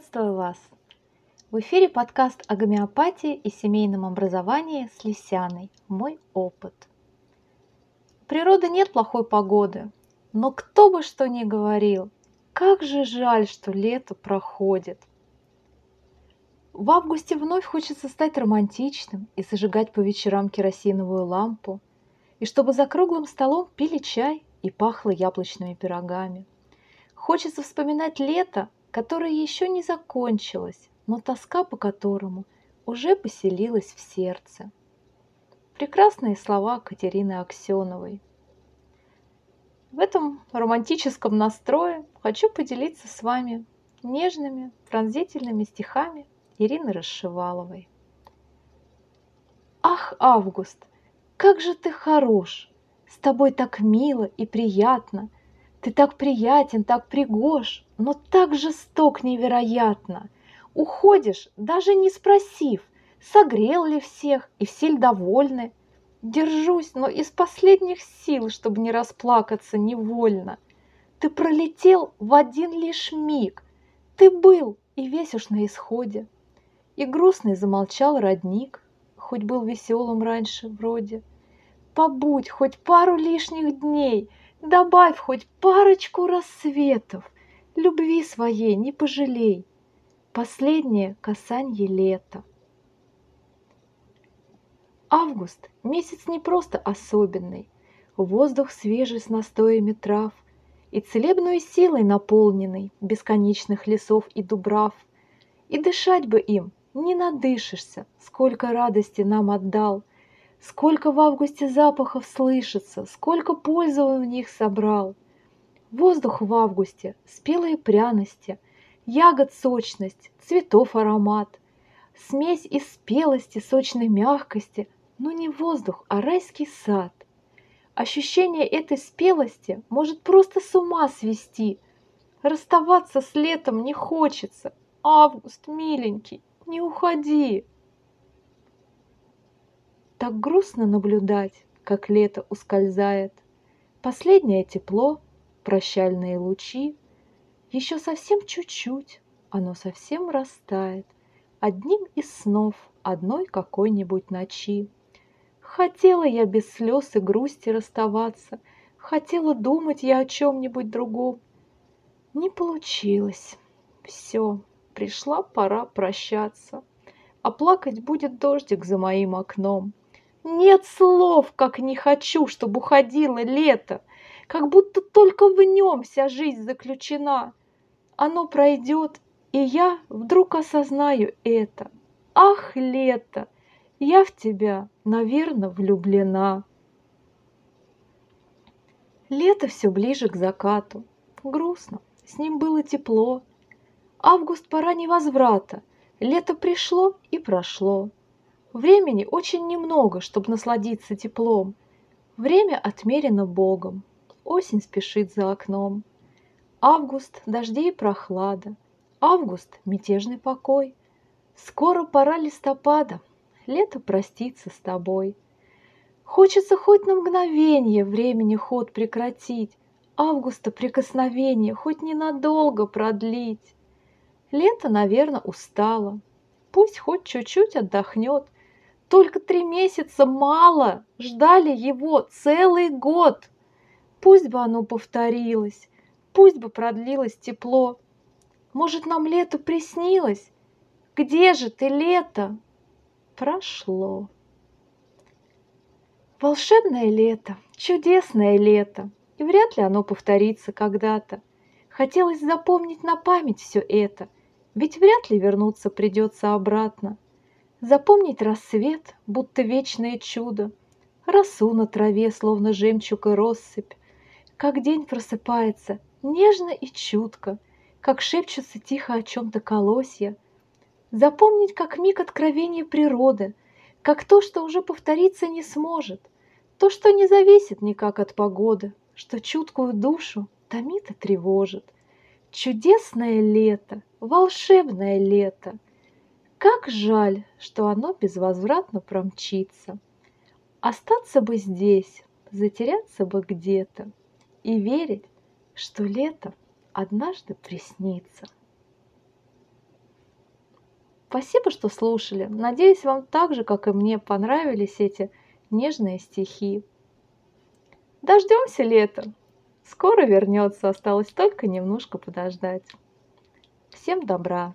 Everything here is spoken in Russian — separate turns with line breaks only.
Приветствую вас! В эфире подкаст о гомеопатии и семейном образовании с Лисяной «Мой опыт». У природы нет плохой погоды, но кто бы что ни говорил, как же жаль, что лето проходит. В августе вновь хочется стать романтичным и зажигать по вечерам керосиновую лампу, и чтобы за круглым столом пили чай и пахло яблочными пирогами. Хочется вспоминать лето, которое еще не закончилось, но тоска по которому уже поселилась в сердце. Прекрасные слова Катерины Аксеновой. В этом романтическом настрое хочу поделиться с вами нежными, пронзительными стихами Ирины Расшиваловой. Ах, Август, как же ты хорош! С тобой так мило и приятно – ты так приятен, так пригож, но так жесток невероятно. Уходишь, даже не спросив, согрел ли всех и все ли довольны. Держусь, но из последних сил, чтобы не расплакаться невольно. Ты пролетел в один лишь миг. Ты был и весь на исходе. И грустный замолчал родник, хоть был веселым раньше вроде. Побудь хоть пару лишних дней — Добавь хоть парочку рассветов, Любви своей не пожалей. Последнее касанье лета. Август – месяц не просто особенный, Воздух свежий с настоями трав И целебной силой наполненный Бесконечных лесов и дубрав. И дышать бы им не надышишься, Сколько радости нам отдал, Сколько в августе запахов слышится, сколько пользы он в них собрал. Воздух в августе, спелые пряности, ягод сочность, цветов аромат, смесь из спелости, сочной мягкости, но не воздух, а райский сад. Ощущение этой спелости может просто с ума свести. Расставаться с летом не хочется. Август, миленький, не уходи. Так грустно наблюдать, как лето ускользает. Последнее тепло, прощальные лучи. Еще совсем чуть-чуть, оно совсем растает. Одним из снов одной какой-нибудь ночи. Хотела я без слез и грусти расставаться, Хотела думать я о чем-нибудь другом. Не получилось. Все, пришла пора прощаться. А плакать будет дождик за моим окном. Нет слов, как не хочу, чтобы уходило лето, как будто только в нем вся жизнь заключена. Оно пройдет, и я вдруг осознаю это. Ах, лето, я в тебя, наверное, влюблена. Лето все ближе к закату. Грустно, с ним было тепло. Август пора невозврата. Лето пришло и прошло. Времени очень немного, чтобы насладиться теплом. Время отмерено Богом. Осень спешит за окном. Август – дожди и прохлада. Август – мятежный покой. Скоро пора листопада. Лето простится с тобой. Хочется хоть на мгновение времени ход прекратить, Августа прикосновение хоть ненадолго продлить. Лето, наверное, устало. Пусть хоть чуть-чуть отдохнет – только три месяца мало, ждали его целый год. Пусть бы оно повторилось, пусть бы продлилось тепло. Может, нам лето приснилось? Где же ты, лето? Прошло. Волшебное лето, чудесное лето, и вряд ли оно повторится когда-то. Хотелось запомнить на память все это, ведь вряд ли вернуться придется обратно. Запомнить рассвет, будто вечное чудо, Росу на траве, словно жемчуг и россыпь, Как день просыпается, нежно и чутко, Как шепчутся тихо о чем-то колосья. Запомнить, как миг откровения природы, Как то, что уже повториться не сможет, То, что не зависит никак от погоды, Что чуткую душу томит и тревожит. Чудесное лето, волшебное лето — как жаль, что оно безвозвратно промчится. Остаться бы здесь, затеряться бы где-то и верить, что лето однажды приснится. Спасибо, что слушали. Надеюсь, вам так же, как и мне, понравились эти нежные стихи. Дождемся лета. Скоро вернется, осталось только немножко подождать. Всем добра!